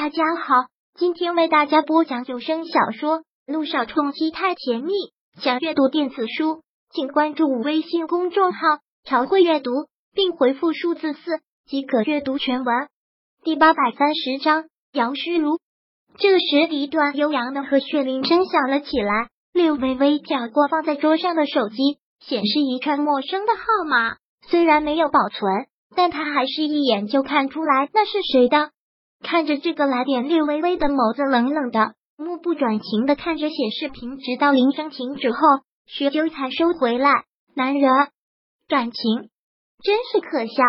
大家好，今天为大家播讲有声小说《路上冲击太甜蜜》。想阅读电子书，请关注微信公众号“朝会阅读”，并回复数字四即可阅读全文。第八百三十章，姚虚如。这时，一段悠扬的和血铃声响了起来。柳微微挑过放在桌上的手机，显示一串陌生的号码。虽然没有保存，但他还是一眼就看出来那是谁的。看着这个来电，略微微的眸子冷冷的，目不转睛的看着显示屏，直到铃声停止后，许久才收回来。男人感情真是可笑。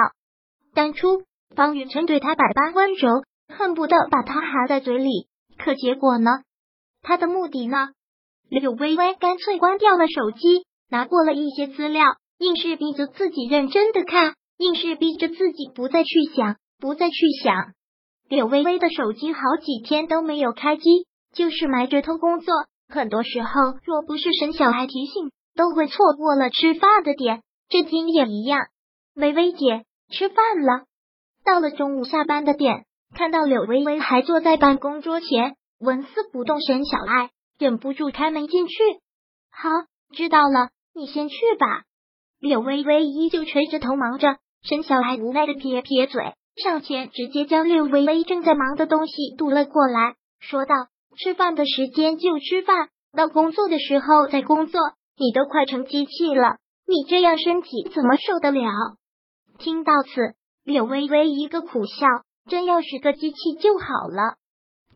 当初方雨辰对他百般温柔，恨不得把他含在嘴里，可结果呢？他的目的呢？柳微微干脆关掉了手机，拿过了一些资料，硬是逼着自己认真的看，硬是逼着自己不再去想，不再去想。柳微微的手机好几天都没有开机，就是埋着头工作。很多时候，若不是沈小孩提醒，都会错过了吃饭的点。这天也一样。微微姐，吃饭了。到了中午下班的点，看到柳微微还坐在办公桌前，纹丝不动。沈小爱忍不住开门进去。好，知道了，你先去吧。柳微微依旧垂着头忙着。沈小爱无奈的撇撇嘴。上前直接将六微微正在忙的东西渡了过来，说道：“吃饭的时间就吃饭，到工作的时候再工作。你都快成机器了，你这样身体怎么受得了？”听到此，柳微微一个苦笑，真要是个机器就好了。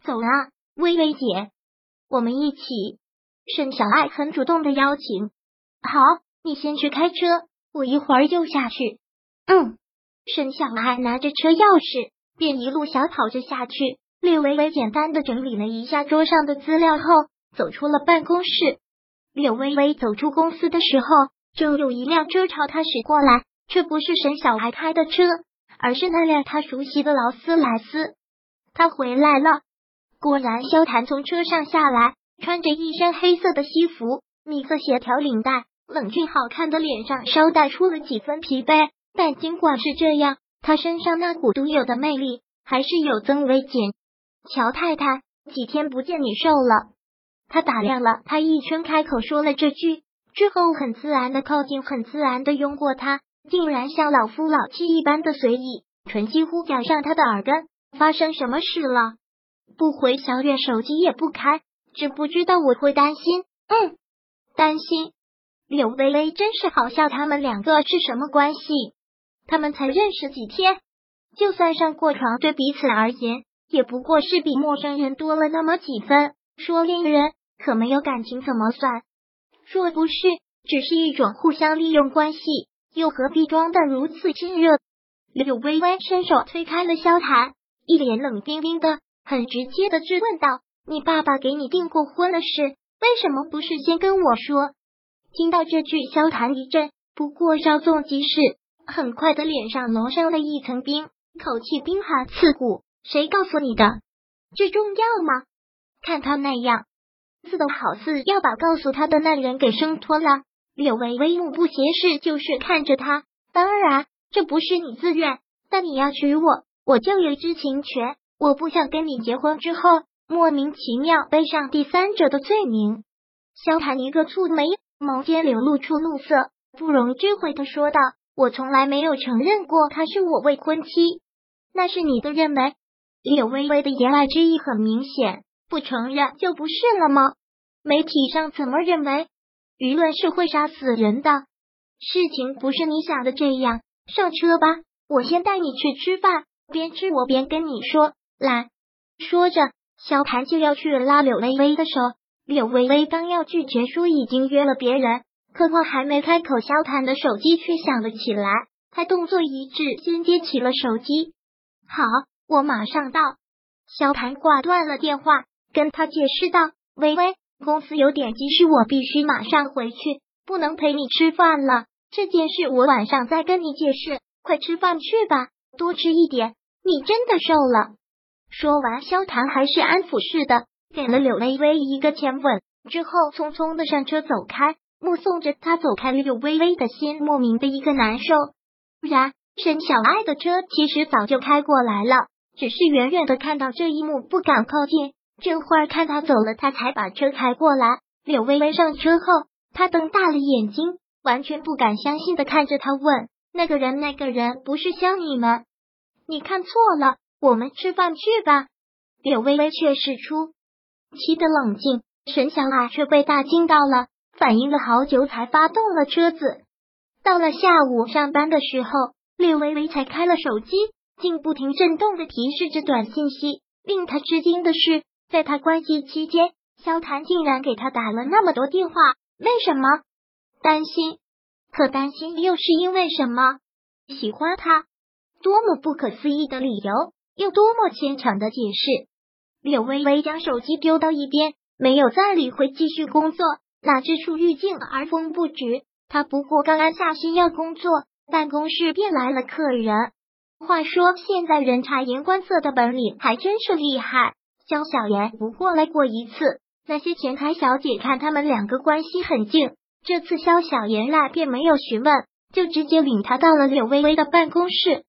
走啊，微微姐，我们一起。沈小爱很主动的邀请。好，你先去开车，我一会儿就下去。嗯。沈小爱拿着车钥匙，便一路小跑着下去。略微微简单的整理了一下桌上的资料后，走出了办公室。柳微微走出公司的时候，正有一辆车朝他驶过来，却不是沈小爱开的车，而是那辆他熟悉的劳斯莱斯。他回来了，果然，萧谭从车上下来，穿着一身黑色的西服，米色协调领带，冷峻好看的脸上稍带出了几分疲惫。但尽管是这样，他身上那股独有的魅力还是有增无减。乔太太，几天不见，你瘦了。他打量了他一圈，开口说了这句之后，很自然的靠近，很自然的拥过他，竟然像老夫老妻一般的随意，唇几乎咬上他的耳根。发生什么事了？不回小月手机也不开，知不知道我会担心？嗯，担心。柳微微真是好笑，他们两个是什么关系？他们才认识几天，就算上过床，对彼此而言也不过是比陌生人多了那么几分。说恋人，可没有感情怎么算？若不是只是一种互相利用关系，又何必装的如此亲热？柳微微伸手推开了萧谈，一脸冷冰冰的，很直接的质问道：“你爸爸给你订过婚的事，为什么不事先跟我说？”听到这句，萧谈一震，不过稍纵即逝。很快的，脸上浓上了一层冰，口气冰寒刺骨。谁告诉你的？这重要吗？看他那样，似的好似要把告诉他的那人给生脱了。柳微微目不斜视，就是看着他。当然，这不是你自愿，但你要娶我，我就有知情权。我不想跟你结婚之后，莫名其妙背上第三者的罪名。萧谈一个蹙眉，眸间流露出怒色，不容置喙的说道。我从来没有承认过她是我未婚妻，那是你的认为。柳微微的言外之意很明显，不承认就不是了吗？媒体上怎么认为？舆论是会杀死人的，事情不是你想的这样。上车吧，我先带你去吃饭。边吃我边跟你说。来，说着，萧谭就要去拉柳微微的手。柳微微刚要拒绝，说已经约了别人。可话还没开口，萧谈的手机却响了起来。他动作一致，先接起了手机。好，我马上到。萧谈挂断了电话，跟他解释道：“微微，公司有点急事，我必须马上回去，不能陪你吃饭了。这件事我晚上再跟你解释。快吃饭去吧，多吃一点。你真的瘦了。”说完，萧谈还是安抚似的给了柳微微一个前吻，之后匆匆的上车走开。目送着他走开，柳微微的心莫名的一个难受。不然，沈小爱的车其实早就开过来了，只是远远的看到这一幕，不敢靠近。这会儿看他走了，他才把车开过来。柳微微上车后，他瞪大了眼睛，完全不敢相信的看着他，问：“那个人，那个人不是像你吗？你看错了，我们吃饭去吧。”柳微微却是出奇的冷静，沈小爱却被大惊到了，反应了好久才发动了车子。到了下午上班的时候，柳微微才开了手机，竟不停震动的提示着短信息。令他吃惊的是。在他关机期间，萧谭竟然给他打了那么多电话，为什么？担心？可担心又是因为什么？喜欢他？多么不可思议的理由，又多么牵强的解释！柳微微将手机丢到一边，没有再理会，继续工作。哪知出遇境而风不止，他不过刚安下心要工作，办公室便来了客人。话说，现在人察言观色的本领还真是厉害。萧小言不过来过一次，那些前台小姐看他们两个关系很近，这次萧小言来便没有询问，就直接领他到了柳微微的办公室。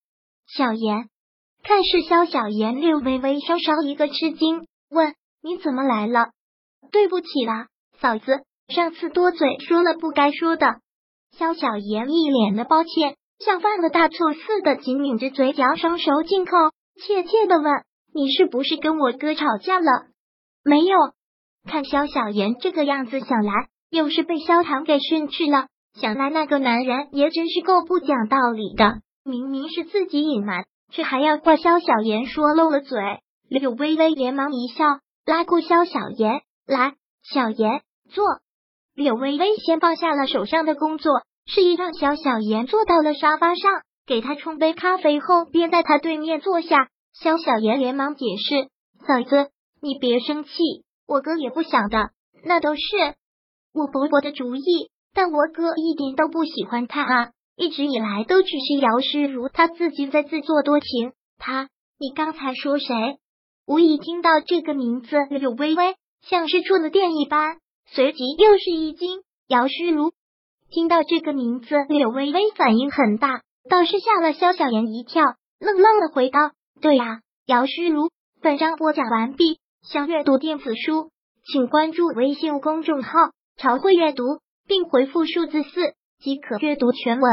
小言看是萧小言，柳微微稍稍一个吃惊，问：“你怎么来了？”“对不起啦，嫂子，上次多嘴说了不该说的。”萧小言一脸的抱歉，像犯了大错似的，紧抿着嘴角，双手紧扣，怯怯的问。你是不是跟我哥吵架了？没有。看萧小言这个样子，想来又是被萧唐给训斥了。想来那个男人也真是够不讲道理的，明明是自己隐瞒，却还要怪萧小言说漏了嘴。柳微微连忙一笑，拉过萧小言来，小言坐。柳微微先放下了手上的工作，示意让萧小妍坐到了沙发上，给他冲杯咖啡后，便在他对面坐下。萧小妍连忙解释：“嫂子，你别生气，我哥也不想的，那都是我伯伯的主意。但我哥一点都不喜欢他啊，一直以来都只是姚诗如他自己在自作多情。他，你刚才说谁？”无意听到这个名字，柳微微像是触了电一般，随即又是一惊。姚虚如听到这个名字，柳微微反应很大，倒是吓了萧小言一跳，愣愣的回道。对呀，姚虚如。本章播讲完毕。想阅读电子书，请关注微信公众号“朝会阅读”，并回复数字四即可阅读全文。